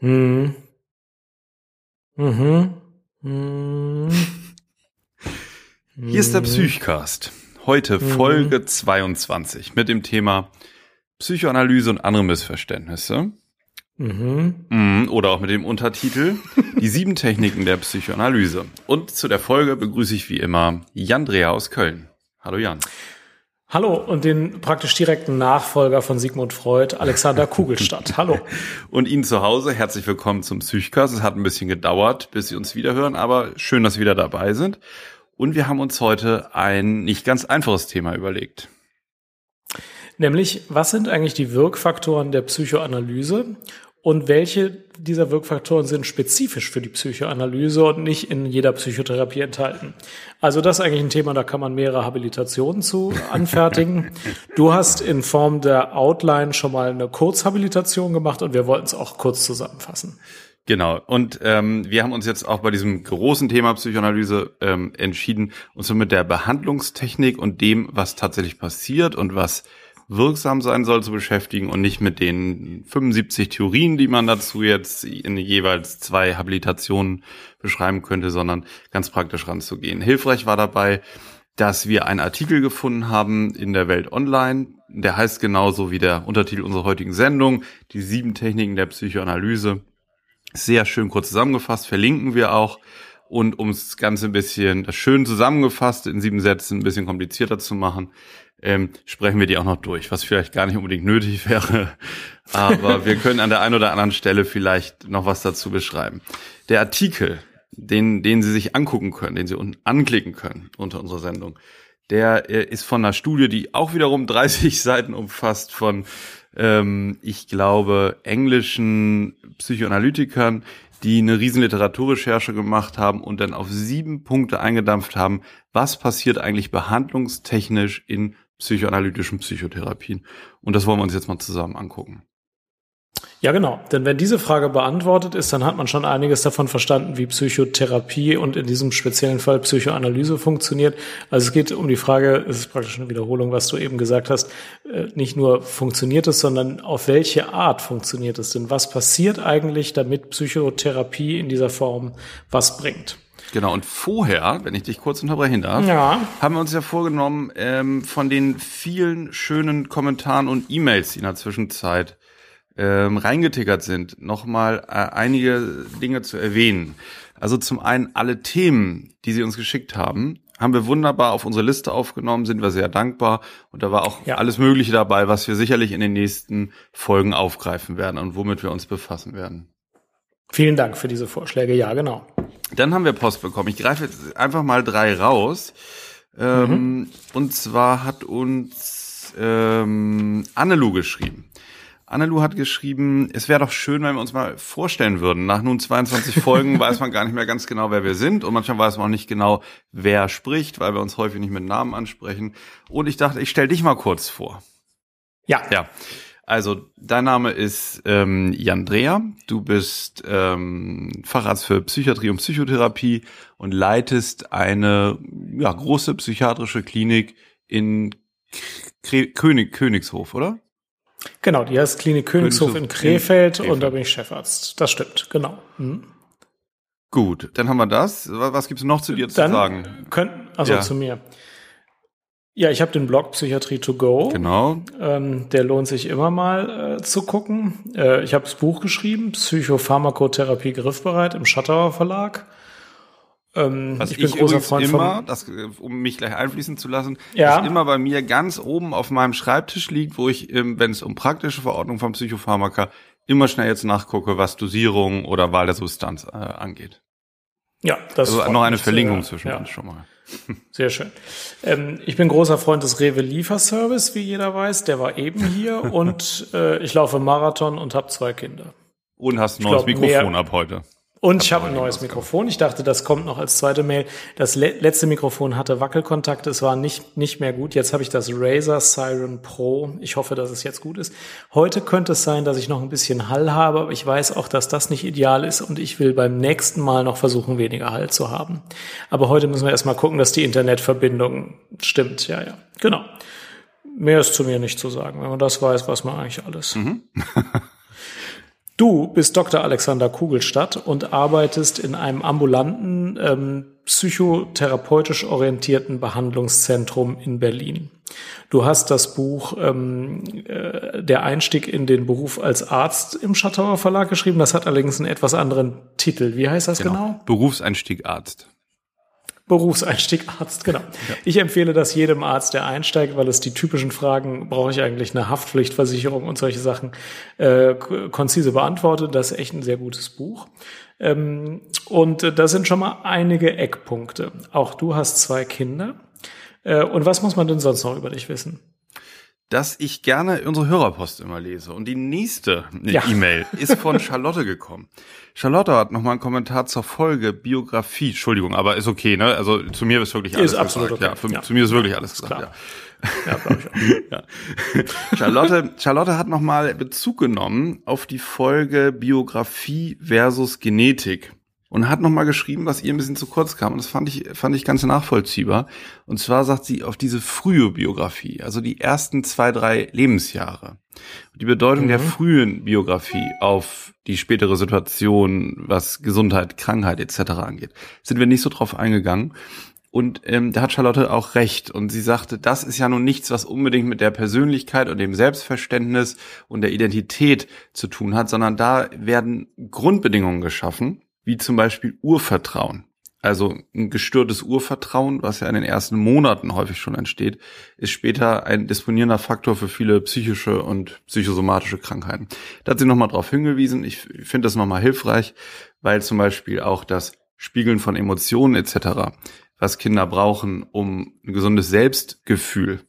Hm. Mhm. Hm. Hier ist der Psychcast. Heute Mhm. Folge 22 mit dem Thema Psychoanalyse und andere Missverständnisse. Mhm. Mhm, Oder auch mit dem Untertitel Die sieben Techniken der Psychoanalyse. Und zu der Folge begrüße ich wie immer Jan Dreher aus Köln. Hallo Jan. Hallo und den praktisch direkten Nachfolger von Sigmund Freud, Alexander Kugelstadt. Hallo. Und Ihnen zu Hause herzlich willkommen zum Psychcast. Es hat ein bisschen gedauert, bis Sie uns wiederhören, aber schön, dass Sie wieder dabei sind. Und wir haben uns heute ein nicht ganz einfaches Thema überlegt. Nämlich, was sind eigentlich die Wirkfaktoren der Psychoanalyse und welche dieser Wirkfaktoren sind spezifisch für die Psychoanalyse und nicht in jeder Psychotherapie enthalten? Also das ist eigentlich ein Thema, da kann man mehrere Habilitationen zu anfertigen. Du hast in Form der Outline schon mal eine Kurzhabilitation gemacht und wir wollten es auch kurz zusammenfassen. Genau. Und ähm, wir haben uns jetzt auch bei diesem großen Thema Psychoanalyse ähm, entschieden, uns mit der Behandlungstechnik und dem, was tatsächlich passiert und was wirksam sein soll, zu beschäftigen und nicht mit den 75 Theorien, die man dazu jetzt in jeweils zwei Habilitationen beschreiben könnte, sondern ganz praktisch ranzugehen. Hilfreich war dabei, dass wir einen Artikel gefunden haben in der Welt Online. Der heißt genauso wie der Untertitel unserer heutigen Sendung, die sieben Techniken der Psychoanalyse. Sehr schön kurz zusammengefasst, verlinken wir auch. Und um das Ganze ein bisschen das schön zusammengefasst in sieben Sätzen ein bisschen komplizierter zu machen, ähm, sprechen wir die auch noch durch, was vielleicht gar nicht unbedingt nötig wäre. Aber wir können an der einen oder anderen Stelle vielleicht noch was dazu beschreiben. Der Artikel, den, den Sie sich angucken können, den Sie unten anklicken können unter unserer Sendung, der äh, ist von einer Studie, die auch wiederum 30 Seiten umfasst von, ähm, ich glaube, englischen Psychoanalytikern, die eine riesen Literaturrecherche gemacht haben und dann auf sieben Punkte eingedampft haben, was passiert eigentlich behandlungstechnisch in psychoanalytischen Psychotherapien. Und das wollen wir uns jetzt mal zusammen angucken. Ja, genau. Denn wenn diese Frage beantwortet ist, dann hat man schon einiges davon verstanden, wie Psychotherapie und in diesem speziellen Fall Psychoanalyse funktioniert. Also es geht um die Frage, es ist praktisch eine Wiederholung, was du eben gesagt hast, äh, nicht nur funktioniert es, sondern auf welche Art funktioniert es denn? Was passiert eigentlich, damit Psychotherapie in dieser Form was bringt? Genau, und vorher, wenn ich dich kurz unterbrechen darf, Ja. haben wir uns ja vorgenommen, ähm, von den vielen schönen Kommentaren und E-Mails, die in der Zwischenzeit ähm, reingetickert sind, nochmal äh, einige Dinge zu erwähnen. Also zum einen alle Themen, die Sie uns geschickt haben, haben wir wunderbar auf unsere Liste aufgenommen, sind wir sehr dankbar. Und da war auch Ja. alles Mögliche dabei, was wir sicherlich in den nächsten Folgen aufgreifen werden und womit wir uns befassen werden. Vielen Dank für diese Vorschläge. Ja, genau. Dann haben wir Post bekommen. Ich greife jetzt einfach mal drei raus. Ähm, Und zwar hat uns ähm, Annelu geschrieben. Annelu hat geschrieben, es wäre doch schön, wenn wir uns mal vorstellen würden. Nach nun 22 Folgen weiß man gar nicht mehr ganz genau, wer wir sind. Und manchmal weiß man auch nicht genau, wer spricht, weil wir uns häufig nicht mit Namen ansprechen. Und ich dachte, ich stell dich mal kurz vor. Ja. Ja, also dein Name ist ähm, Jan Dreher. Du bist ähm, Facharzt für Psychiatrie und Psychotherapie und leitest eine ja, große psychiatrische Klinik in Kre König Königshof, oder? Genau, die heißt Klinik Königshof in Königshof in Krefeld, Krefeld. und da bin ich Chefarzt. Das stimmt, genau. Mhm. Gut, dann haben wir das. Was gibt's noch zu dir zu Dann sagen? könnten, also Ja. zu mir. Ja, ich habe den Blog Psychiatrie to go. Genau. Ähm, der lohnt sich immer mal äh, zu gucken. Äh, ich habe das Buch geschrieben, Psychopharmakotherapie griffbereit im Schattauer Verlag. Ähm, Was ich ich, bin großer übrigens Freund immer, von. das, äh, um mich gleich einfließen zu lassen, Ja. das immer bei mir ganz oben auf meinem Schreibtisch liegt, wo ich, ähm, wenn es um praktische Verordnung von Psychopharmaka, immer schnell jetzt nachgucke, was Dosierung oder Wahl der Substanz äh, angeht. Ja, das Also noch eine mich Verlinkung zwischen Ja. uns schon mal. Sehr schön. Ähm, ich bin großer Freund des Rewe Lieferservice, wie jeder weiß. Der war eben hier und äh, ich laufe Marathon und habe zwei Kinder. Und hast ein neues glaub, Mikrofon mehr- ab heute. Und ich habe ein neues Mikrofon. Ich dachte, das kommt noch als zweite Mail. Das le letzte Mikrofon hatte Wackelkontakt. Es war nicht, nicht mehr gut. Jetzt habe ich das Razer Siren Pro. Ich hoffe, dass es jetzt gut ist. Heute könnte es sein, dass ich noch ein bisschen Hall habe, aber ich weiß auch, dass das nicht ideal ist und ich will beim nächsten Mal noch versuchen, weniger Hall zu haben. Aber heute müssen wir erstmal gucken, dass die Internetverbindung stimmt. Ja, ja. Genau. Mehr ist zu mir nicht zu sagen. Wenn man das weiß, weiß man eigentlich alles. Du bist Dr. Alexander Kugelstadt und arbeitest in einem ambulanten, ähm, psychotherapeutisch orientierten Behandlungszentrum in Berlin. Du hast das Buch ähm, äh, Der Einstieg in den Beruf als Arzt im Schattauer Verlag geschrieben. Das hat allerdings einen etwas anderen Titel. Wie heißt das genau? genau? Berufseinstieg Arzt. Berufseinstieg Arzt, genau. Ja. Ich empfehle das jedem Arzt, der einsteigt, weil es die typischen Fragen, brauche ich eigentlich eine Haftpflichtversicherung und solche Sachen, äh, konzise beantwortet. Das ist echt ein sehr gutes Buch. Ähm, und äh, da sind schon mal einige Eckpunkte. Auch du hast zwei Kinder. Äh, und was muss man denn sonst noch über dich wissen? Dass ich gerne unsere Hörerpost immer lese. Und die nächste ja. E-Mail ist von Charlotte gekommen. Charlotte hat nochmal einen Kommentar zur Folge Biografie. Entschuldigung, aber ist okay, ne? Also zu mir ist wirklich alles ist absolut Okay. Ja, für, ja, zu mir ist wirklich alles gesagt. Klar. Ja, ja glaube ich auch. ja. Charlotte, Charlotte hat nochmal Bezug genommen auf die Folge Biografie versus Genetik und hat nochmal geschrieben, was ihr ein bisschen zu kurz kam. Und das fand ich, fand ich ganz nachvollziehbar. Und zwar sagt sie auf diese frühe Biografie, also die ersten zwei, drei Lebensjahre. Die Bedeutung mhm. der frühen Biografie auf die spätere Situation, was Gesundheit, Krankheit etc. angeht, sind wir nicht so drauf eingegangen. Und ähm, da hat Charlotte auch recht. Und sie sagte, das ist ja nun nichts, was unbedingt mit der Persönlichkeit und dem Selbstverständnis und der Identität zu tun hat, sondern da werden Grundbedingungen geschaffen, wie zum Beispiel Urvertrauen. Also ein gestörtes Urvertrauen, was ja in den ersten Monaten häufig schon entsteht, ist später ein disponierender Faktor für viele psychische und psychosomatische Krankheiten. Da hat sie nochmal drauf hingewiesen. Ich finde das nochmal hilfreich, weil zum Beispiel auch das Spiegeln von Emotionen etc., was Kinder brauchen, um ein gesundes Selbstgefühl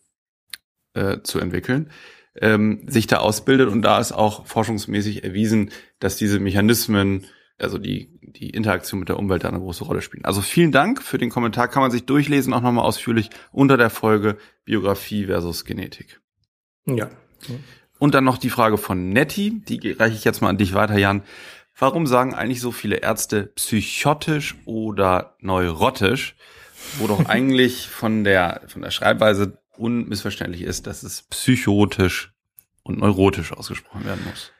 äh, zu entwickeln, ähm, sich da ausbildet. Und da ist auch forschungsmäßig erwiesen, dass diese Mechanismen also die, die Interaktion mit der Umwelt da eine große Rolle spielen. Also vielen Dank für den Kommentar, kann man sich durchlesen, auch nochmal ausführlich unter der Folge Biografie versus Genetik. Ja. Und dann noch die Frage von Nettie, die reiche ich jetzt mal an dich weiter, Jan. Warum sagen eigentlich so viele Ärzte psychotisch oder neurotisch, wo doch eigentlich von der, von der Schreibweise unmissverständlich ist, dass es psychotisch und neurotisch ausgesprochen werden muss?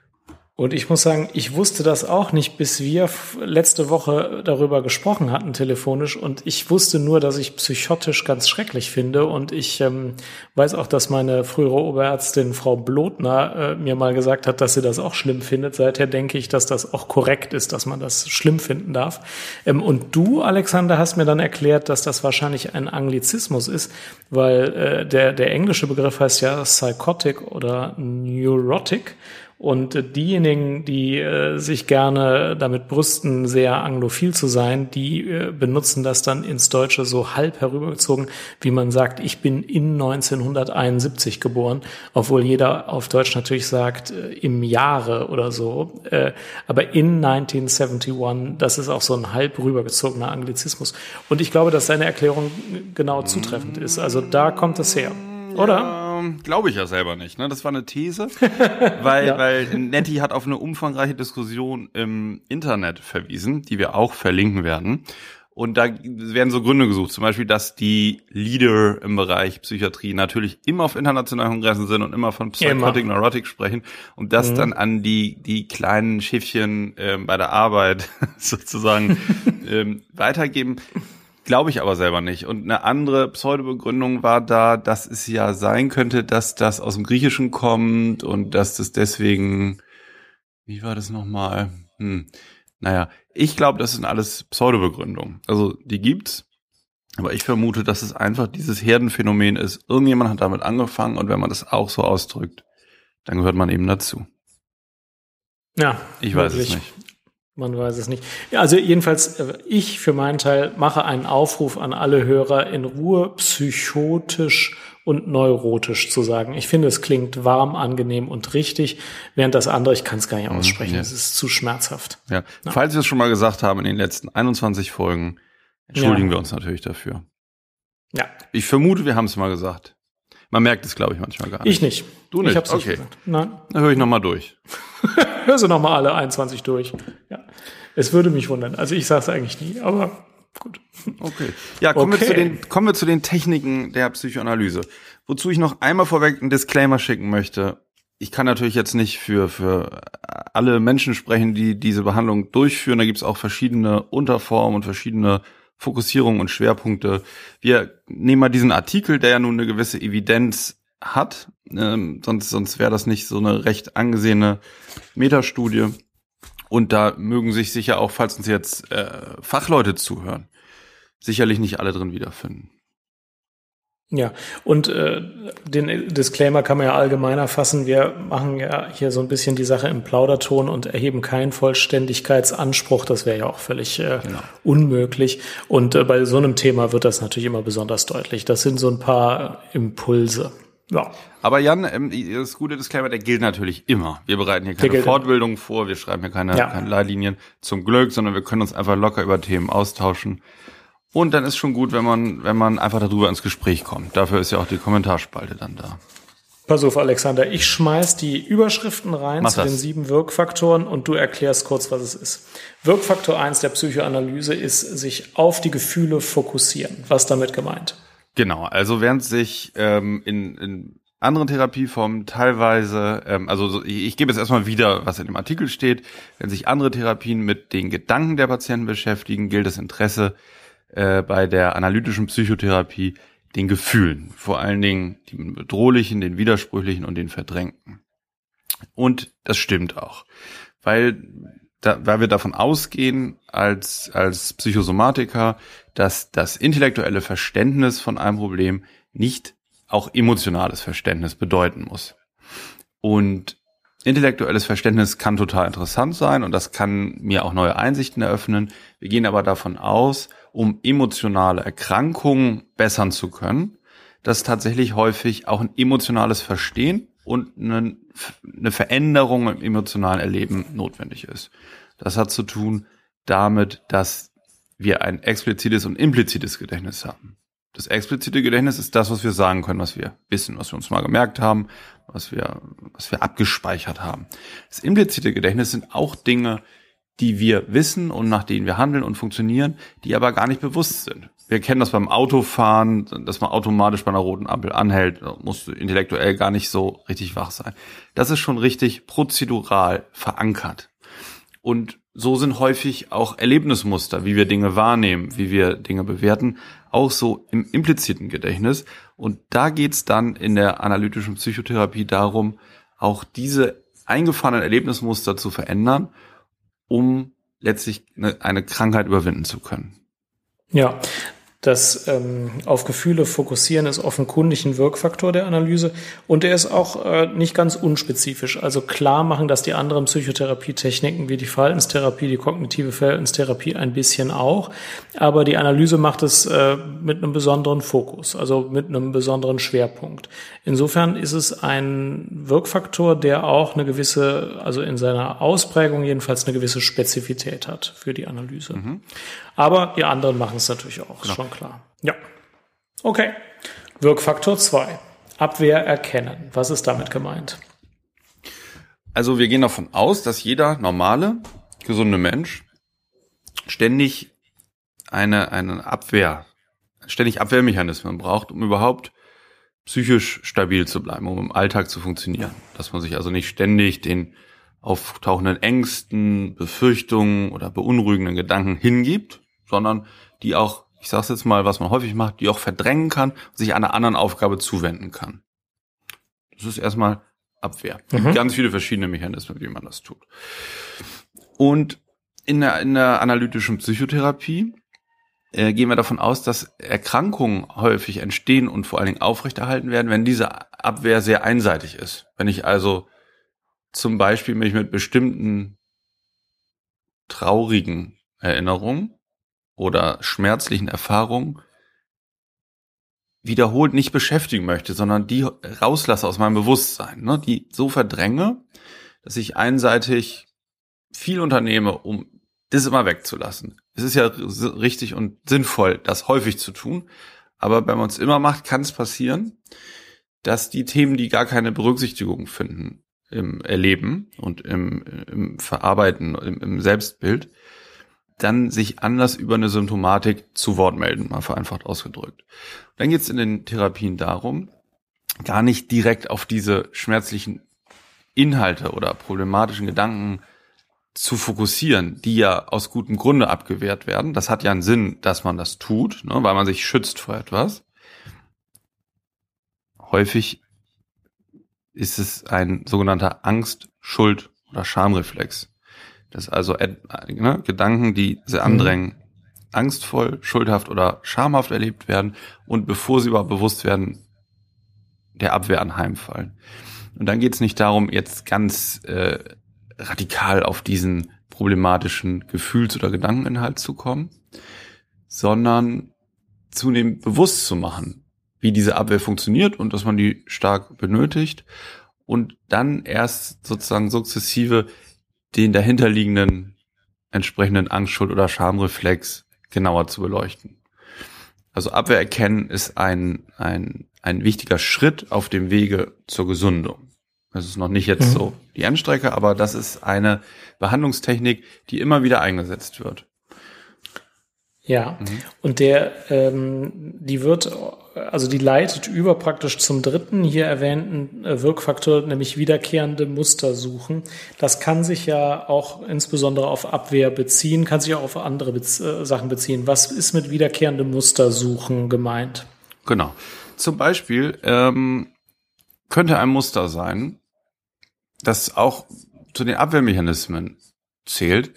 Und ich muss sagen, ich wusste das auch nicht, bis wir letzte Woche darüber gesprochen hatten, telefonisch. Und ich wusste nur, dass ich psychotisch ganz schrecklich finde. Und ich ähm, weiß auch, dass meine frühere Oberärztin, Frau Blotner, äh, mir mal gesagt hat, dass sie das auch schlimm findet. Seither denke ich, dass das auch korrekt ist, dass man das schlimm finden darf. Ähm, und du, Alexander, hast mir dann erklärt, dass das wahrscheinlich ein Anglizismus ist, weil äh, der, der englische Begriff heißt ja psychotic oder neurotic. Und diejenigen, die äh, sich gerne damit brüsten, sehr anglophil zu sein, die äh, benutzen das dann ins Deutsche so halb herübergezogen, wie man sagt, ich bin in 1971 geboren, obwohl jeder auf Deutsch natürlich sagt, äh, im Jahre oder so. Äh, aber in 1971, das ist auch so ein halb rübergezogener Anglizismus. Und ich glaube, dass seine Erklärung genau zutreffend ist. Also da kommt es her. Oder? Ja glaube ich ja selber nicht. Ne? Das war eine These, weil, ja. weil Nettie hat auf eine umfangreiche Diskussion im Internet verwiesen, die wir auch verlinken werden. Und da werden so Gründe gesucht, zum Beispiel, dass die Leader im Bereich Psychiatrie natürlich immer auf internationalen Kongressen sind und immer von Psychotic Neurotic sprechen und das mhm. dann an die, die kleinen Schiffchen ähm, bei der Arbeit sozusagen ähm, weitergeben. Glaube ich aber selber nicht. Und eine andere Pseudobegründung war da, dass es ja sein könnte, dass das aus dem Griechischen kommt und dass das deswegen, wie war das nochmal? Hm. Naja, ich glaube, das sind alles Pseudobegründungen. Also die gibt's, aber ich vermute, dass es einfach dieses Herdenphänomen ist. Irgendjemand hat damit angefangen und wenn man das auch so ausdrückt, dann gehört man eben dazu. Ja, ich weiß wirklich. es nicht. Man weiß es nicht. Ja, also jedenfalls, äh, ich für meinen Teil mache einen Aufruf an alle Hörer, in Ruhe psychotisch und neurotisch zu sagen. Ich finde, es klingt warm, angenehm und richtig, während das andere, ich kann es gar nicht mhm, aussprechen, es ja. ist zu schmerzhaft. Ja. ja. Falls wir es schon mal gesagt haben in den letzten 21 Folgen, entschuldigen ja. wir uns natürlich dafür. Ja. Ich vermute, wir haben es mal gesagt. Man merkt es, glaube ich, manchmal gar nicht. Ich nicht. Du nicht? Ich hab's okay. nicht gesagt. Nein. Dann höre ich nochmal durch. Hör sie nochmal alle 21 durch. Ja. Es würde mich wundern. Also ich sage es eigentlich nie, aber gut. Okay. Ja, kommen, okay. Wir zu den, kommen wir zu den Techniken der Psychoanalyse. Wozu ich noch einmal vorweg einen Disclaimer schicken möchte. ich kann natürlich jetzt nicht für, für alle Menschen sprechen, die diese Behandlung durchführen. Da gibt es auch verschiedene Unterformen und verschiedene Fokussierungen und Schwerpunkte. Wir nehmen mal diesen Artikel, der ja nun eine gewisse Evidenz hat, ähm, sonst, sonst wäre das nicht so eine recht angesehene Metastudie. Und da mögen sich sicher auch, falls uns jetzt äh, Fachleute zuhören, sicherlich nicht alle drin wiederfinden. Ja, und äh, den Disclaimer kann man ja allgemeiner fassen. Wir machen ja hier so ein bisschen die Sache im Plauderton und erheben keinen Vollständigkeitsanspruch. Das wäre ja auch völlig äh, genau. unmöglich. Und äh, bei so einem Thema wird das natürlich immer besonders deutlich. Das sind so ein paar Impulse. Ja. Aber Jan, ähm, das gute Disclaimer, der gilt natürlich immer. Wir bereiten hier keine Fortbildung vor, wir schreiben hier keine, ja. keine Leitlinien zum Glück, sondern wir können uns einfach locker über Themen austauschen. Und dann ist schon gut, wenn man, wenn man einfach darüber ins Gespräch kommt. Dafür ist ja auch die Kommentarspalte dann da. Pass auf, Alexander, ich schmeiß die Überschriften rein Mach zu das. den sieben Wirkfaktoren und du erklärst kurz, was es ist. Wirkfaktor eins der Psychoanalyse ist, sich auf die Gefühle fokussieren. Was damit gemeint? Genau, also während sich ähm, in, in anderen Therapieformen teilweise, ähm, also ich, ich gebe jetzt erstmal wieder, was in dem Artikel steht, wenn sich andere Therapien mit den Gedanken der Patienten beschäftigen, gilt das Interesse äh, bei der analytischen Psychotherapie den Gefühlen, vor allen Dingen den bedrohlichen, den widersprüchlichen und den verdrängten. Und das stimmt auch, weil da, weil wir davon ausgehen als als Psychosomatiker, dass das intellektuelle Verständnis von einem Problem nicht auch emotionales Verständnis bedeuten muss. Und intellektuelles Verständnis kann total interessant sein und das kann mir auch neue Einsichten eröffnen. Wir gehen aber davon aus, um emotionale Erkrankungen bessern zu können, dass tatsächlich häufig auch ein emotionales Verstehen und eine, eine Veränderung im emotionalen Erleben notwendig ist. Das hat zu tun damit, dass wir ein explizites und implizites Gedächtnis haben. Das explizite Gedächtnis ist das, was wir sagen können, was wir wissen, was wir uns mal gemerkt haben, was wir, was wir abgespeichert haben. Das implizite Gedächtnis sind auch Dinge, die wir wissen und nach denen wir handeln und funktionieren, die aber gar nicht bewusst sind. Wir kennen das beim Autofahren, dass man automatisch bei einer roten Ampel anhält, muss intellektuell gar nicht so richtig wach sein. Das ist schon richtig prozedural verankert. Und so sind häufig auch Erlebnismuster, wie wir Dinge wahrnehmen, wie wir Dinge bewerten, auch so im impliziten Gedächtnis. Und da geht's dann in der analytischen Psychotherapie darum, auch diese eingefahrenen Erlebnismuster zu verändern, um letztlich eine, Krankheit überwinden zu können. Ja, das ähm, auf Gefühle fokussieren ist offenkundig ein Wirkfaktor der Analyse und er ist auch äh, nicht ganz unspezifisch. Also klar machen das die anderen Psychotherapietechniken wie die Verhaltenstherapie, die kognitive Verhaltenstherapie ein bisschen auch, aber die Analyse macht es äh, mit einem besonderen Fokus, also mit einem besonderen Schwerpunkt. Insofern ist es ein Wirkfaktor, der auch eine gewisse, also in seiner Ausprägung jedenfalls eine gewisse Spezifität hat für die Analyse. Mhm. Aber die anderen machen es natürlich auch, genau. schon klar. Ja. Okay. Wirkfaktor 2. Abwehr erkennen. Was ist damit gemeint? Also wir gehen davon aus, dass jeder normale, gesunde Mensch ständig eine, eine Abwehr, ständig Abwehrmechanismen braucht, um überhaupt psychisch stabil zu bleiben, um im Alltag zu funktionieren. Dass man sich also nicht ständig den auftauchenden Ängsten, Befürchtungen oder beunruhigenden Gedanken hingibt, sondern die auch, ich sage jetzt mal, was man häufig macht, die auch verdrängen kann und sich einer anderen Aufgabe zuwenden kann. Das ist erstmal Abwehr. Es gibt mhm. ganz viele verschiedene Mechanismen, wie man das tut. Und in der, in der analytischen Psychotherapie äh, gehen wir davon aus, dass Erkrankungen häufig entstehen und vor allen Dingen aufrechterhalten werden, wenn diese Abwehr sehr einseitig ist. Wenn ich also zum Beispiel mich mit bestimmten traurigen Erinnerungen oder schmerzlichen Erfahrungen wiederholt nicht beschäftigen möchte, sondern die rauslasse aus meinem Bewusstsein, ne? die so verdränge, dass ich einseitig viel unternehme, um das immer wegzulassen. Es ist ja richtig und sinnvoll, das häufig zu tun, aber wenn man es immer macht, kann es passieren, dass die Themen, die gar keine Berücksichtigung finden, im Erleben und im, im Verarbeiten, im, im Selbstbild, dann sich anders über eine Symptomatik zu Wort melden, mal vereinfacht ausgedrückt. Dann geht es in den Therapien darum, gar nicht direkt auf diese schmerzlichen Inhalte oder problematischen Gedanken zu fokussieren, die ja aus gutem Grunde abgewehrt werden. Das hat ja einen Sinn, dass man das tut, ne, weil man sich schützt vor etwas. Häufig ist es ein sogenannter Angst, Schuld oder Schamreflex. Das also ne, Gedanken, die sie mhm. andrängen, angstvoll, schuldhaft oder schamhaft erlebt werden und bevor sie überhaupt bewusst werden, der Abwehr anheimfallen. Und dann geht es nicht darum, jetzt ganz äh, radikal auf diesen problematischen Gefühls- oder Gedankeninhalt zu kommen, sondern zunehmend bewusst zu machen, wie diese Abwehr funktioniert und dass man die stark benötigt und dann erst sozusagen sukzessive den dahinterliegenden entsprechenden Angstschuld oder Schamreflex genauer zu beleuchten. Also Abwehr erkennen ist ein, ein, ein wichtiger Schritt auf dem Wege zur Gesundung. Das ist noch nicht jetzt mhm. so die Endstrecke, aber das ist eine Behandlungstechnik, die immer wieder eingesetzt wird. Ja, mhm. und der, ähm, die wird, also die leitet über praktisch zum dritten hier erwähnten äh, Wirkfaktor, nämlich wiederkehrende Muster suchen. Das kann sich ja auch insbesondere auf Abwehr beziehen, kann sich auch auf andere Bez äh, Sachen beziehen. Was ist mit wiederkehrende Muster suchen gemeint? Genau. Zum Beispiel ähm, könnte ein Muster sein, das auch zu den Abwehrmechanismen zählt,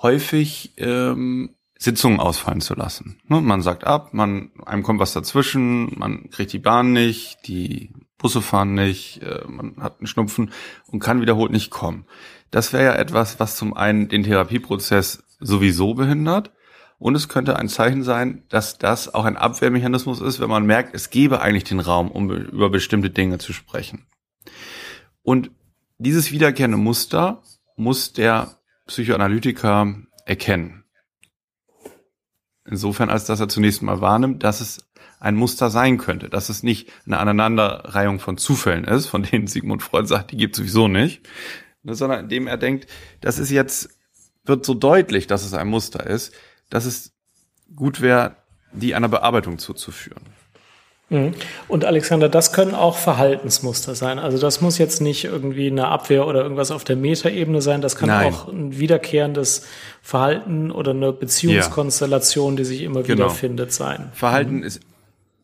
häufig ähm, Sitzungen ausfallen zu lassen. Ne? Man sagt ab, man einem kommt was dazwischen, man kriegt die Bahn nicht, die Busse fahren nicht, äh, man hat einen Schnupfen und kann wiederholt nicht kommen. Das wäre ja etwas, was zum einen den Therapieprozess sowieso behindert und es könnte ein Zeichen sein, dass das auch ein Abwehrmechanismus ist, wenn man merkt, es gebe eigentlich den Raum, um über bestimmte Dinge zu sprechen. Und dieses wiederkehrende Muster muss der Psychoanalytiker erkennen. Insofern, als dass er zunächst mal wahrnimmt, dass es ein Muster sein könnte, dass es nicht eine Aneinanderreihung von Zufällen ist, von denen Sigmund Freud sagt, die gibt es sowieso nicht, ne, sondern indem er denkt, das ist jetzt, wird so deutlich, dass es ein Muster ist, dass es gut wäre, die einer Bearbeitung zuzuführen. Mhm. Und Alexander, das können auch Verhaltensmuster sein. Also das muss jetzt nicht irgendwie eine Abwehr oder irgendwas auf der Metaebene sein. Das kann Nein. auch ein wiederkehrendes Verhalten oder eine Beziehungskonstellation, ja. die sich immer genau. wieder findet, sein. Verhalten mhm. ist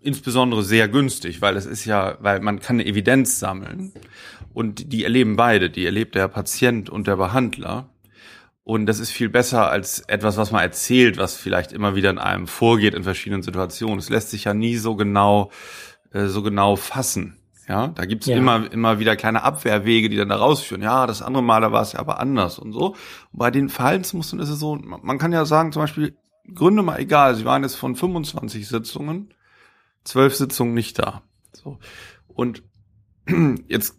insbesondere sehr günstig, weil es ist ja, weil man kann eine Evidenz sammeln und die erleben beide. Die erlebt der Patient und der Behandler. Und das ist viel besser als etwas, was man erzählt, was vielleicht immer wieder in einem vorgeht in verschiedenen Situationen. Es lässt sich ja nie so genau, äh, so genau fassen. Ja, da gibt's ja. immer, immer wieder kleine Abwehrwege, die dann da rausführen. Ja, das andere Mal, da war es ja aber anders und so. Und bei den Verhaltensmustern ist es so, man kann ja sagen, zum Beispiel, Gründe mal egal, sie waren jetzt von 25 Sitzungen, zwölf Sitzungen nicht da. So. Und jetzt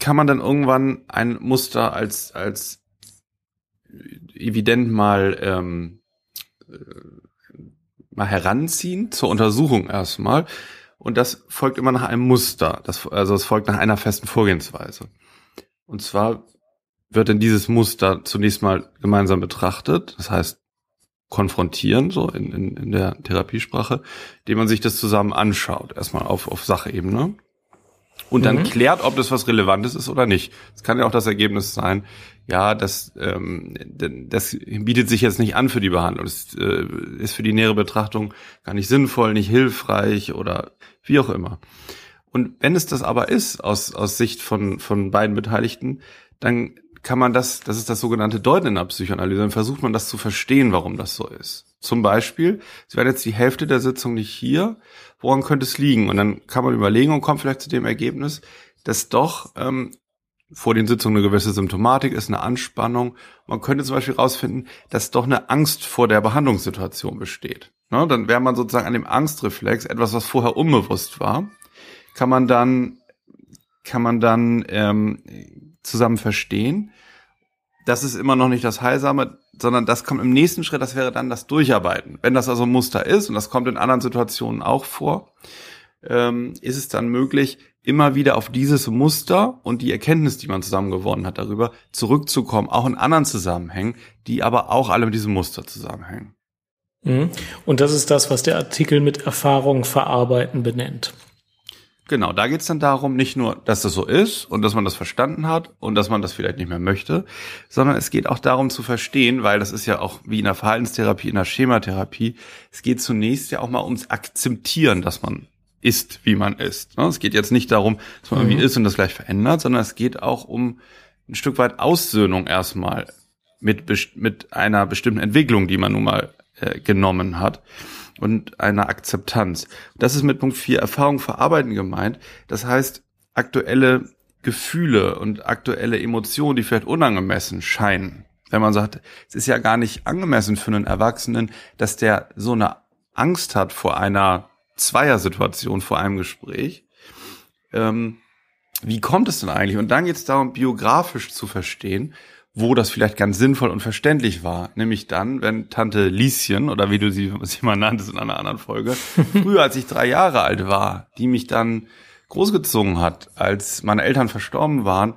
kann man dann irgendwann ein Muster als, als evident mal, ähm, äh, mal heranziehen zur Untersuchung erstmal. Und das folgt immer nach einem Muster. Das, also es folgt nach einer festen Vorgehensweise. Und zwar wird denn dieses Muster zunächst mal gemeinsam betrachtet. Das heißt, konfrontieren, so in, in, in der Therapiesprache, indem man sich das zusammen anschaut. Erstmal auf, auf Sachebene und dann mhm. klärt, ob das was Relevantes ist oder nicht. Es kann ja auch das Ergebnis sein, ja, das, ähm, das bietet sich jetzt nicht an für die Behandlung. Das äh, ist für die nähere Betrachtung gar nicht sinnvoll, nicht hilfreich oder wie auch immer. Und wenn es das aber ist, aus, aus Sicht von, von beiden Beteiligten, dann kann man das, das ist das sogenannte Deuten in der Psychoanalyse, dann versucht man das zu verstehen, warum das so ist. Zum Beispiel, Sie werden jetzt die Hälfte der Sitzung nicht hier, woran könnte es liegen? Und dann kann man überlegen und kommt vielleicht zu dem Ergebnis, dass doch ähm, vor den Sitzungen eine gewisse Symptomatik ist, eine Anspannung. Man könnte zum Beispiel herausfinden, dass doch eine Angst vor der Behandlungssituation besteht. Ne? Dann wäre man sozusagen an dem Angstreflex, etwas, was vorher unbewusst war, kann man dann, kann man dann ähm, zusammen verstehen. Das ist immer noch nicht das Heilsame, sondern das kommt im nächsten Schritt, das wäre dann das Durcharbeiten. Wenn das also ein Muster ist, und das kommt in anderen Situationen auch vor, ähm, ist es dann möglich, immer wieder auf dieses Muster und die Erkenntnis, die man zusammen gewonnen hat darüber, zurückzukommen, auch in anderen Zusammenhängen, die aber auch alle mit diesem Muster zusammenhängen. Mhm. Und das ist das, was der Artikel mit Erfahrung verarbeiten benennt. Genau, da geht's dann darum, nicht nur, dass das so ist und dass man das verstanden hat und dass man das vielleicht nicht mehr möchte, sondern es geht auch darum zu verstehen, weil das ist ja auch wie in der Verhaltenstherapie, in der Schematherapie, es geht zunächst ja auch mal ums Akzeptieren, dass man ist, wie man ist. Ne? Es geht jetzt nicht darum, dass man irgendwie mhm. ist und das gleich verändert, sondern es geht auch um ein Stück weit Aussöhnung erstmal mit, mit einer bestimmten Entwicklung, die man nun mal äh, genommen hat und einer Akzeptanz. Das ist mit Punkt 4 Erfahrung verarbeiten gemeint. Das heißt, aktuelle Gefühle und aktuelle Emotionen, die vielleicht unangemessen scheinen. Wenn man sagt, es ist ja gar nicht angemessen für einen Erwachsenen, dass der so eine Angst hat vor einer Zweiersituation, vor einem Gespräch. Ähm, wie kommt es denn eigentlich? Und dann geht es darum, biografisch zu verstehen, wo das vielleicht ganz sinnvoll und verständlich war. Nämlich dann, wenn Tante Lieschen, oder wie du sie, sie mal nanntest in einer anderen Folge, früher als ich drei Jahre alt war, die mich dann großgezogen hat, als meine Eltern verstorben waren,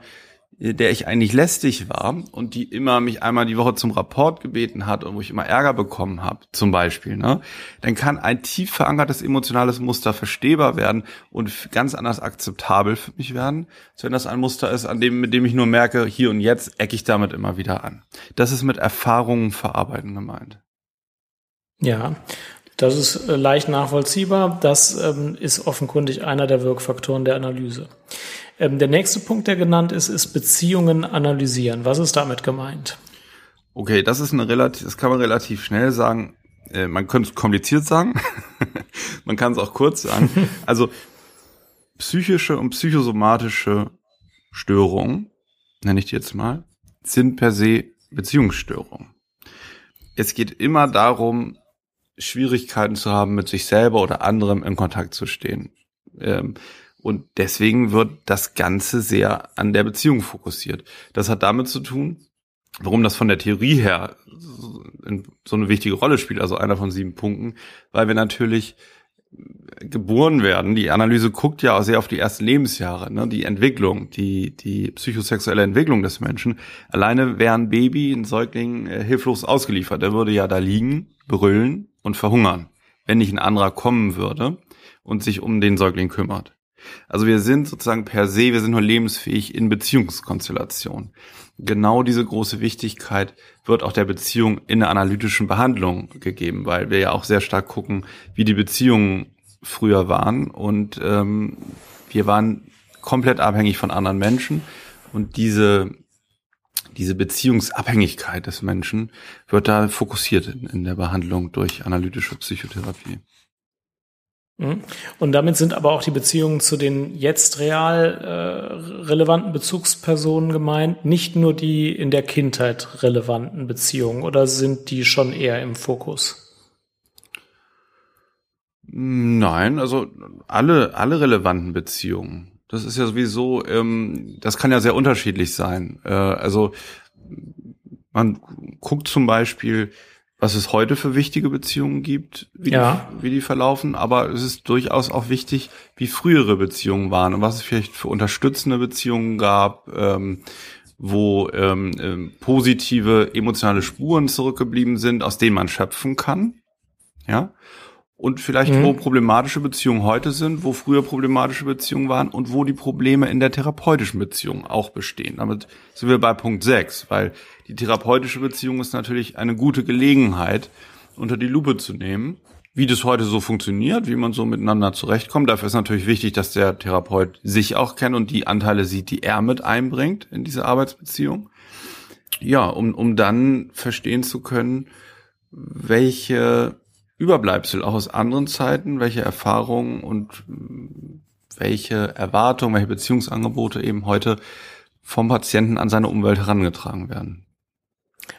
der ich eigentlich lästig war und die immer mich einmal die Woche zum Rapport gebeten hat und wo ich immer Ärger bekommen habe, zum Beispiel, ne, dann kann ein tief verankertes emotionales Muster verstehbar werden und ganz anders akzeptabel für mich werden, als wenn das ein Muster ist, an dem, mit dem ich nur merke, hier und jetzt ecke ich damit immer wieder an. Das ist mit Erfahrungen verarbeiten gemeint. Ja, das ist äh, leicht nachvollziehbar. Das ähm, ist offenkundig einer der Wirkfaktoren der Analyse. Ähm, der nächste Punkt, der genannt ist, ist Beziehungen analysieren. Was ist damit gemeint? Okay, das ist eine relativ, das kann man relativ schnell sagen. Äh, man könnte es kompliziert sagen. man kann es auch kurz sagen. Also psychische und psychosomatische Störungen, nenne ich die jetzt mal, sind per se Beziehungsstörungen. Es geht immer darum, Schwierigkeiten zu haben, mit sich selber oder anderem in Kontakt zu stehen. Ähm, und deswegen wird das Ganze sehr an der Beziehung fokussiert. Das hat damit zu tun, warum das von der Theorie her so eine wichtige Rolle spielt, also einer von sieben Punkten, weil wir natürlich geboren werden. Die Analyse guckt ja sehr auf die ersten Lebensjahre, ne? die Entwicklung, die, die psychosexuelle Entwicklung des Menschen. Alleine wäre ein Baby, ein Säugling äh, hilflos ausgeliefert. Der würde ja da liegen, brüllen und verhungern, wenn nicht ein anderer kommen würde und sich um den Säugling kümmert. Also wir sind sozusagen per se, wir sind nur lebensfähig in Beziehungskonstellation. Genau diese große Wichtigkeit wird auch der Beziehung in der analytischen Behandlung gegeben, weil wir ja auch sehr stark gucken, wie die Beziehungen früher waren und ähm, wir waren komplett abhängig von anderen Menschen und diese diese Beziehungsabhängigkeit des Menschen wird da fokussiert in, in der Behandlung durch analytische Psychotherapie. Mhm. Und damit sind aber auch die Beziehungen zu den jetzt real äh, relevanten Bezugspersonen gemeint, nicht nur die in der Kindheit relevanten Beziehungen, oder sind die schon eher im Fokus? Nein, also alle, alle relevanten Beziehungen. Das ist ja sowieso, ähm, das kann ja sehr unterschiedlich sein. Äh, also man guckt zum Beispiel, was es heute für wichtige Beziehungen gibt, wie, ja. die, wie die verlaufen, aber es ist durchaus auch wichtig, wie frühere Beziehungen waren und was es vielleicht für unterstützende Beziehungen gab, ähm, wo ähm, ähm, positive emotionale Spuren zurückgeblieben sind, aus denen man schöpfen kann. Ja und vielleicht mhm. wo problematische Beziehungen heute sind, wo früher problematische Beziehungen waren und wo die Probleme in der therapeutischen Beziehung auch bestehen. Damit sind wir bei Punkt 6, weil die therapeutische Beziehung ist natürlich eine gute Gelegenheit, unter die Lupe zu nehmen, wie das heute so funktioniert, wie man so miteinander zurechtkommt. Dafür ist natürlich wichtig, dass der Therapeut sich auch kennt und die Anteile sieht, die er mit einbringt in diese Arbeitsbeziehung. Ja, um, um dann verstehen zu können, welche Überbleibsel auch aus anderen Zeiten, welche Erfahrungen und welche Erwartungen, welche Beziehungsangebote eben heute vom Patienten an seine Umwelt herangetragen werden.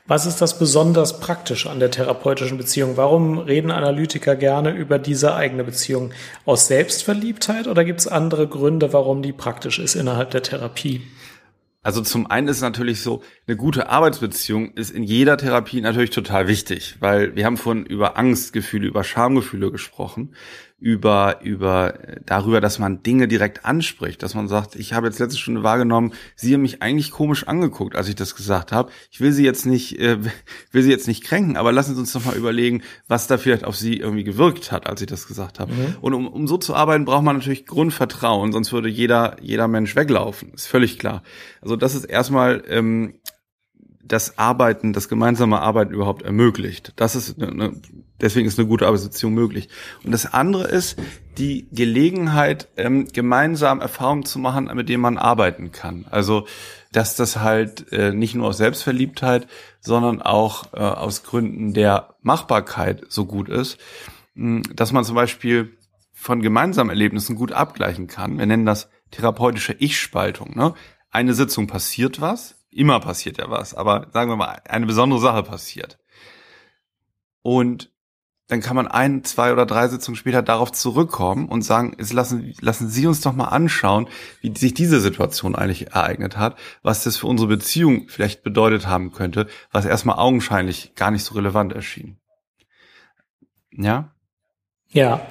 Was ist das besonders Praktische an der therapeutischen Beziehung? Warum reden Analytiker gerne über diese eigene Beziehung? Aus Selbstverliebtheit oder gibt es andere Gründe, warum die praktisch ist innerhalb der Therapie? Also zum einen ist natürlich so, eine gute Arbeitsbeziehung ist in jeder Therapie natürlich total wichtig, weil wir haben vorhin über Angstgefühle, über Schamgefühle gesprochen. Über, über, darüber, dass man Dinge direkt anspricht, dass man sagt, ich habe jetzt letzte Stunde wahrgenommen, Sie haben mich eigentlich komisch angeguckt, als ich das gesagt habe. Ich will Sie jetzt nicht, äh, will Sie jetzt nicht kränken, aber lassen Sie uns doch mal überlegen, was da vielleicht auf Sie irgendwie gewirkt hat, als ich das gesagt habe. Mhm. Und um, um so zu arbeiten, braucht man natürlich Grundvertrauen, sonst würde jeder, jeder Mensch weglaufen. Ist völlig klar. Also das ist erstmal ähm, das Arbeiten, das gemeinsame Arbeiten überhaupt ermöglicht. Das ist eine, deswegen ist eine gute Arbeitsbeziehung möglich. Und das andere ist die Gelegenheit, ähm, gemeinsam Erfahrungen zu machen, mit denen man arbeiten kann. Also dass das halt äh, nicht nur aus Selbstverliebtheit, sondern auch äh, aus Gründen der Machbarkeit so gut ist, mh, dass man zum Beispiel von gemeinsamen Erlebnissen gut abgleichen kann. Wir nennen das therapeutische Ich-Spaltung. Ne? Eine Sitzung passiert was, immer passiert ja was, aber sagen wir mal, eine besondere Sache passiert. Und dann kann man ein, zwei oder drei Sitzungen später darauf zurückkommen und sagen, jetzt lassen, lassen Sie uns doch mal anschauen, wie sich diese Situation eigentlich ereignet hat, was das für unsere Beziehung vielleicht bedeutet haben könnte, was erstmal augenscheinlich gar nicht so relevant erschien. Ja? Ja.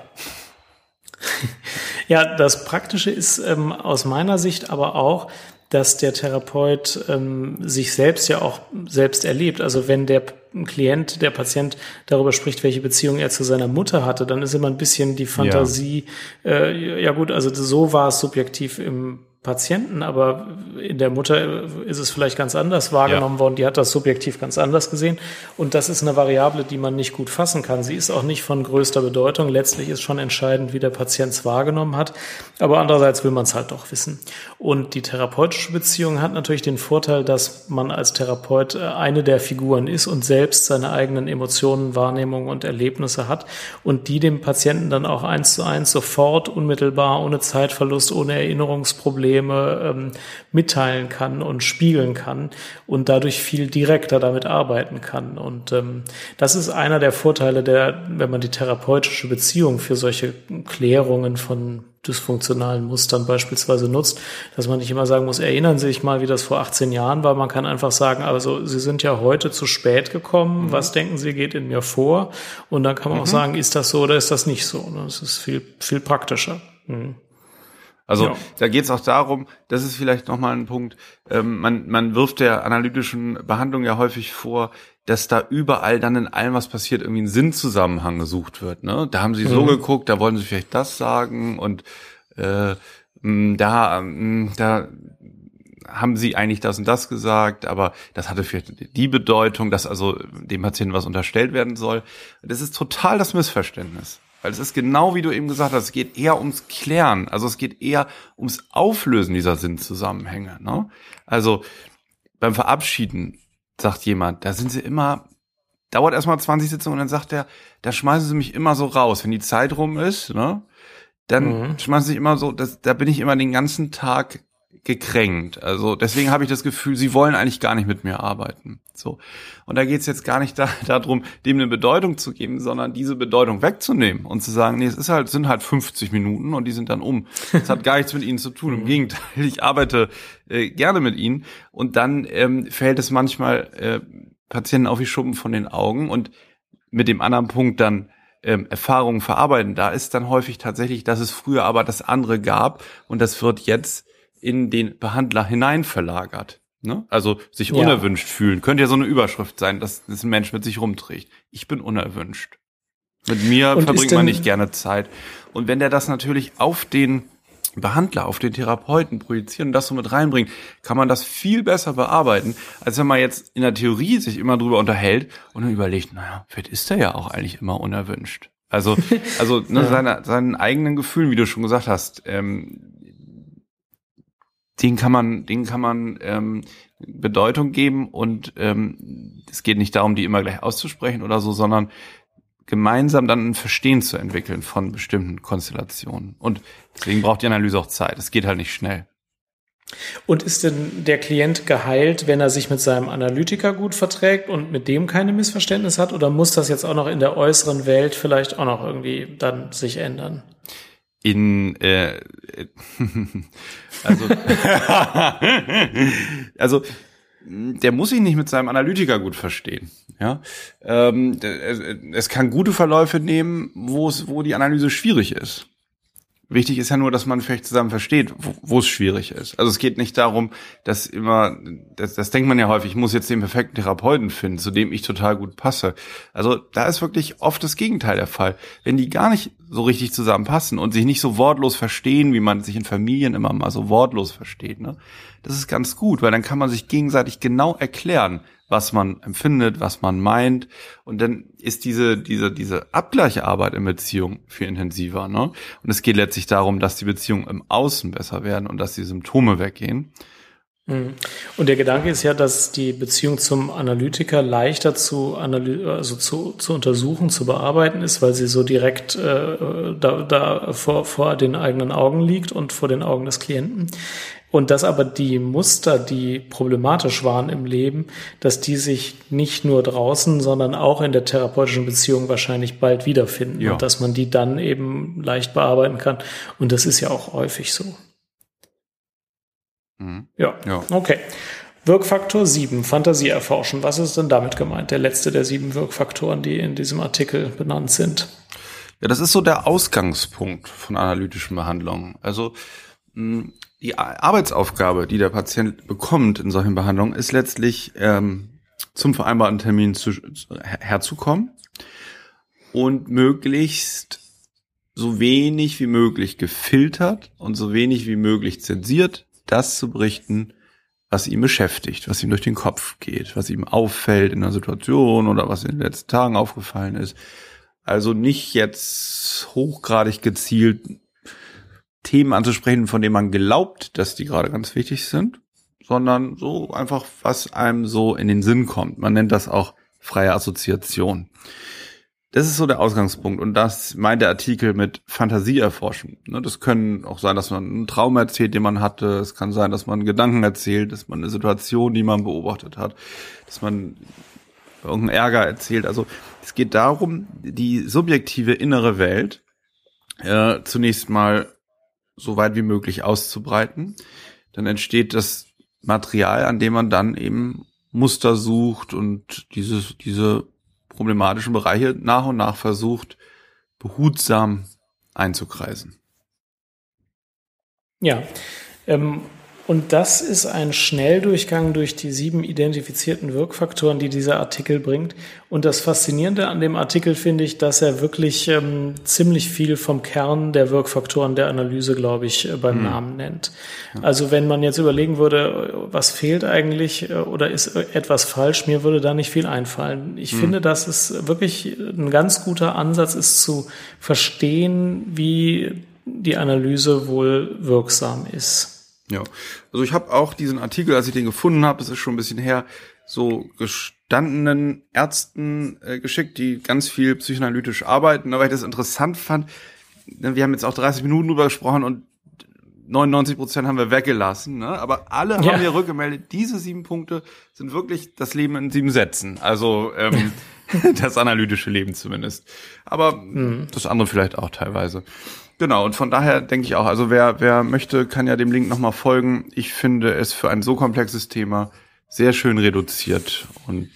ja, das Praktische ist ähm, aus meiner Sicht aber auch, dass der Therapeut ähm, sich selbst ja auch selbst erlebt. Also wenn der Klient, der Patient darüber spricht, welche Beziehung er zu seiner Mutter hatte, dann ist immer ein bisschen die Fantasie, ja, äh, ja gut, also so war es subjektiv im Patienten, aber in der Mutter ist es vielleicht ganz anders wahrgenommen ja. worden. Die hat das subjektiv ganz anders gesehen. Und das ist eine Variable, die man nicht gut fassen kann. Sie ist auch nicht von größter Bedeutung. Letztlich ist schon entscheidend, wie der Patient es wahrgenommen hat. Aber andererseits will man es halt doch wissen. Und die therapeutische Beziehung hat natürlich den Vorteil, dass man als Therapeut äh, eine der Figuren ist und selbst seine eigenen Emotionen, Wahrnehmungen und Erlebnisse hat und die dem Patienten dann auch eins zu eins sofort, unmittelbar, ohne Zeitverlust, ohne Erinnerungsprobleme Probleme ähm, mitteilen kann und spiegeln kann und dadurch viel direkter damit arbeiten kann. Und ähm, das ist einer der Vorteile, der, wenn man die therapeutische Beziehung für solche Klärungen von dysfunktionalen Mustern beispielsweise nutzt, dass man nicht immer sagen muss, erinnern Sie sich mal, wie das vor 18 Jahren war. Man kann einfach sagen, also Sie sind ja heute zu spät gekommen. Mhm. Was denken Sie, geht in mir vor? Und dann kann man mhm. auch sagen, ist das so oder ist das nicht so? Das ist viel, viel praktischer. Mhm. Also ja. da geht es auch darum, das ist vielleicht nochmal ein Punkt, ähm, man, man wirft der analytischen Behandlung ja häufig vor, dass da überall dann in allem, was passiert, irgendwie ein Sinnzusammenhang gesucht wird. Ne? Da haben sie mhm. so geguckt, da wollen sie vielleicht das sagen und äh, da, da haben sie eigentlich das und das gesagt, aber das hatte vielleicht die Bedeutung, dass also dem Patienten was unterstellt werden soll. Das ist total das Missverständnis. Weil es ist genau wie du eben gesagt hast, es geht eher ums Klären. Also es geht eher ums Auflösen dieser Sinnzusammenhänge. Ne? Also beim Verabschieden sagt jemand, da sind sie immer, dauert erstmal 20 Sitzungen und dann sagt er, da schmeißen sie mich immer so raus. Wenn die Zeit rum ist, ne, dann mhm. schmeißen sie immer so, das, da bin ich immer den ganzen Tag gekränkt. Also deswegen habe ich das Gefühl, sie wollen eigentlich gar nicht mit mir arbeiten. So. Und da geht es jetzt gar nicht da, darum, dem eine Bedeutung zu geben, sondern diese Bedeutung wegzunehmen und zu sagen, nee, es ist halt, sind halt 50 Minuten und die sind dann um. Es hat gar nichts mit ihnen zu tun. Im Gegenteil, ich arbeite äh, gerne mit ihnen. Und dann ähm, fällt es manchmal äh, Patienten auf die Schuppen von den Augen und mit dem anderen Punkt dann ähm, Erfahrungen verarbeiten. Da ist dann häufig tatsächlich, dass es früher aber das andere gab und das wird jetzt in den Behandler hinein verlagert. Ne? Also sich ja. unerwünscht fühlen. Könnte ja so eine Überschrift sein, dass das ein Mensch mit sich rumträgt. Ich bin unerwünscht. Mit mir Und verbringt man nicht gerne Zeit. Und wenn der das natürlich auf den Behandler, auf den Therapeuten projizieren und das so mit reinbringt, kann man das viel besser bearbeiten, als wenn man jetzt in der Theorie sich immer drüber unterhält und dann überlegt, naja, vielleicht ist er ja auch eigentlich immer unerwünscht. Also, also ne, ja. seine, seinen eigenen Gefühlen, wie du schon gesagt hast, ähm, den kann man, den kann man ähm, Bedeutung geben und ähm, es geht nicht darum, die immer gleich auszusprechen oder so, sondern gemeinsam dann ein Verstehen zu entwickeln von bestimmten Konstellationen. Und deswegen braucht die Analyse auch Zeit. Es geht halt nicht schnell. Und ist denn der Klient geheilt, wenn er sich mit seinem Analytiker gut verträgt und mit dem keine Missverständnisse hat? Oder muss das jetzt auch noch in der äußeren Welt vielleicht auch noch irgendwie dann sich ändern? In äh, also also der muss sich nicht mit seinem Analytiker gut verstehen. Ja, ähm, es kann gute Verläufe nehmen, wo es, wo die Analyse schwierig ist. Wichtig ist ja nur, dass man vielleicht zusammen versteht, wo, es schwierig ist. Also es geht nicht darum, dass immer, das, das denkt man ja häufig, ich muss jetzt den perfekten Therapeuten finden, zu dem ich total gut passe. Also da ist wirklich oft das Gegenteil der Fall. Wenn die gar nicht so richtig zusammenpassen und sich nicht so wortlos verstehen, wie man sich in Familien immer mal so wortlos versteht, ne? Das ist ganz gut, weil dann kann man sich gegenseitig genau erklären, was man empfindet, was man meint. Und dann ist diese, diese, diese Abgleicharbeit in Beziehung viel intensiver. Ne? Und es geht letztlich darum, dass die Beziehungen im Außen besser werden und dass die Symptome weggehen. Mhm. Und der Gedanke ist ja, dass die Beziehung zum Analytiker leichter zu, also zu, zu untersuchen, zu bearbeiten ist, weil sie so direkt äh, da, da vor, vor den eigenen Augen liegt und vor den Augen des Klienten. Und dass aber die Muster, die problematisch waren im Leben, dass die sich nicht nur draußen, sondern auch in der therapeutischen Beziehung wahrscheinlich bald wiederfinden ja. und dass man die dann eben leicht bearbeiten kann. Und das ist ja auch häufig so. Mhm. Ja. ja, okay. Wirkfaktor 7, Fantasie erforschen. Was ist denn damit gemeint? Der letzte der sieben Wirkfaktoren, die in diesem Artikel benannt sind. Ja, das ist so der Ausgangspunkt von analytischen Behandlungen. Also die Arbeitsaufgabe, die der Patient bekommt in solchen Behandlungen, ist letztlich ähm, zum vereinbarten Termin zu, herzukommen und möglichst so wenig wie möglich gefiltert und so wenig wie möglich zensiert das zu berichten, was ihn beschäftigt, was ihm durch den Kopf geht, was ihm auffällt in der Situation oder was in den letzten Tagen aufgefallen ist. Also nicht jetzt hochgradig gezielt Themen anzusprechen, von denen man glaubt, dass die gerade ganz wichtig sind, sondern so einfach, was einem so in den Sinn kommt. Man nennt das auch freie Assoziation. Das ist so der Ausgangspunkt und das meint der Artikel mit Fantasie erforschen. Ne, das können auch sein, dass man einen Traum erzählt, den man hatte. Es kann sein, dass man Gedanken erzählt, dass man eine Situation, die man beobachtet hat, dass man irgendeinen Ärger erzählt. Also es geht darum, die subjektive innere Welt äh, zunächst mal so weit wie möglich auszubreiten. Dann entsteht das Material, an dem man dann eben Muster sucht und dieses, diese problematischen Bereiche nach und nach versucht, behutsam einzukreisen. Ja, ähm, und das ist ein Schnelldurchgang durch die sieben identifizierten Wirkfaktoren, die dieser Artikel bringt. Und das Faszinierende an dem Artikel finde ich, dass er wirklich ähm, ziemlich viel vom Kern der Wirkfaktoren der Analyse, glaube ich, äh, beim mhm. Namen nennt. Also wenn man jetzt überlegen würde, was fehlt eigentlich äh, oder ist etwas falsch, mir würde da nicht viel einfallen. Ich mhm. finde, dass es wirklich ein ganz guter Ansatz ist zu verstehen, wie die Analyse wohl wirksam ist. Ja, also ich habe auch diesen Artikel, als ich den gefunden habe, es ist schon ein bisschen her, so gestandenen Ärzten äh, geschickt, die ganz viel psychoanalytisch arbeiten, weil ich das interessant fand. Wir haben jetzt auch 30 Minuten drüber gesprochen und 99 Prozent haben wir weggelassen, ne? aber alle ja. haben mir rückgemeldet, diese sieben Punkte sind wirklich das Leben in sieben Sätzen. Also ähm, das analytische Leben zumindest. Aber mhm. das andere vielleicht auch teilweise. Genau, und von daher denke ich auch, also wer, wer möchte, kann ja dem Link nochmal folgen. Ich finde es für ein so komplexes Thema sehr schön reduziert und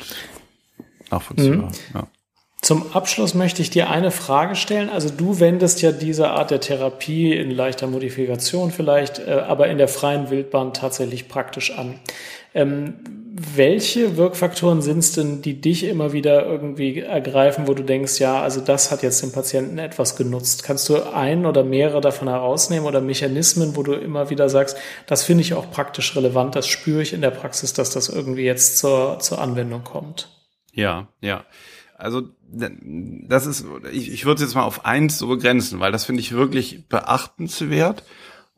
nachvollziehbar. Mhm. Ja. Zum Abschluss möchte ich dir eine Frage stellen. Also du wendest ja diese Art der Therapie in leichter Modifikation vielleicht, äh, aber in der freien Wildbahn tatsächlich praktisch an. Ähm, welche Wirkfaktoren sind es denn, die dich immer wieder irgendwie ergreifen, wo du denkst, ja, also das hat jetzt dem Patienten etwas genutzt? Kannst du ein oder mehrere davon herausnehmen oder Mechanismen, wo du immer wieder sagst, das finde ich auch praktisch relevant, das spüre ich in der Praxis, dass das irgendwie jetzt zur, zur Anwendung kommt? Ja, ja. Also das ist, ich, ich würde es jetzt mal auf eins so begrenzen, weil das finde ich wirklich beachtenswert.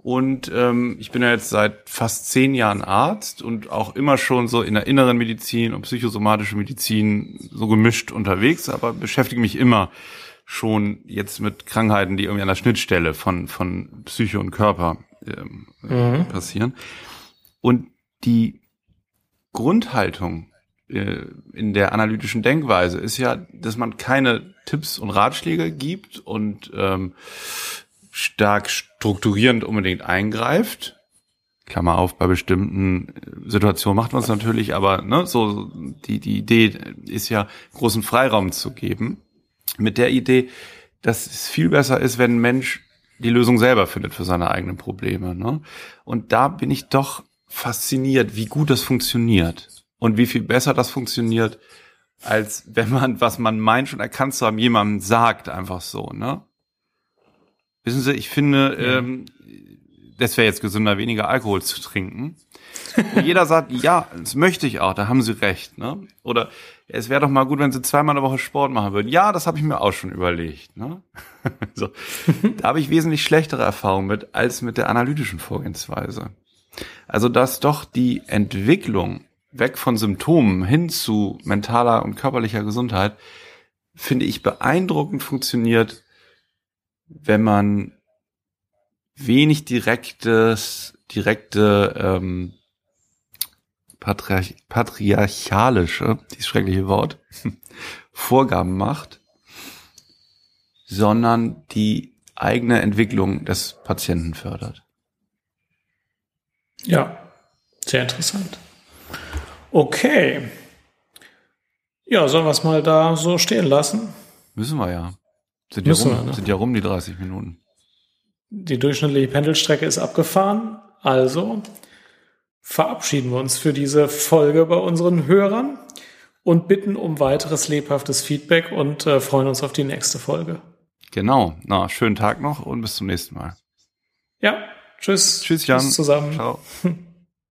Und ähm, ich bin ja jetzt seit fast zehn Jahren Arzt und auch immer schon so in der inneren Medizin und psychosomatische Medizin so gemischt unterwegs, aber beschäftige mich immer schon jetzt mit Krankheiten, die irgendwie an der Schnittstelle von, von Psyche und Körper ähm, mhm. passieren. Und die Grundhaltung äh, in der analytischen Denkweise ist ja, dass man keine Tipps und Ratschläge gibt und ähm, stark strukturierend unbedingt eingreift, Klammer auf, bei bestimmten äh, Situationen macht man es natürlich, aber ne, so die, die Idee ist ja, großen Freiraum zu geben. Mit der Idee, dass es viel besser ist, wenn ein Mensch die Lösung selber findet für seine eigenen Probleme. Ne? Und da bin ich doch fasziniert, wie gut das funktioniert und wie viel besser das funktioniert, als wenn man, was man meint schon erkannt zu haben, jemandem sagt einfach so. Ne? Wissen Sie, ich finde, ja. ähm, das wäre jetzt gesünder, weniger Alkohol zu trinken. Wo jeder sagt, ja, das möchte ich auch, da haben Sie recht. Ne? Oder es wäre doch mal gut, wenn Sie zweimal in der Woche Sport machen würden. Ja, das habe ich mir auch schon überlegt. Ne? so. Da habe ich wesentlich schlechtere Erfahrungen mit als mit der analytischen Vorgehensweise. Also dass doch die Entwicklung weg von Symptomen hin zu mentaler und körperlicher Gesundheit, finde ich beeindruckend funktioniert, wenn man wenig direktes, direkte ähm, patriarch patriarchalische, dieses schreckliche Wort, Vorgaben macht, sondern die eigene Entwicklung des Patienten fördert. Ja, sehr interessant. Okay. Ja, sollen wir es mal da so stehen lassen? Müssen wir ja. Sind, ja, rum, wir, ne? sind ja rum die 30 Minuten. Die durchschnittliche Pendelstrecke ist abgefahren. Also verabschieden wir uns für diese Folge bei unseren Hörern und bitten um weiteres lebhaftes Feedback und äh, freuen uns auf die nächste Folge. Genau. Na, schönen Tag noch und bis zum nächsten Mal. Ja, tschüss. Tschüss, Jan. Tschüss zusammen. Ciao.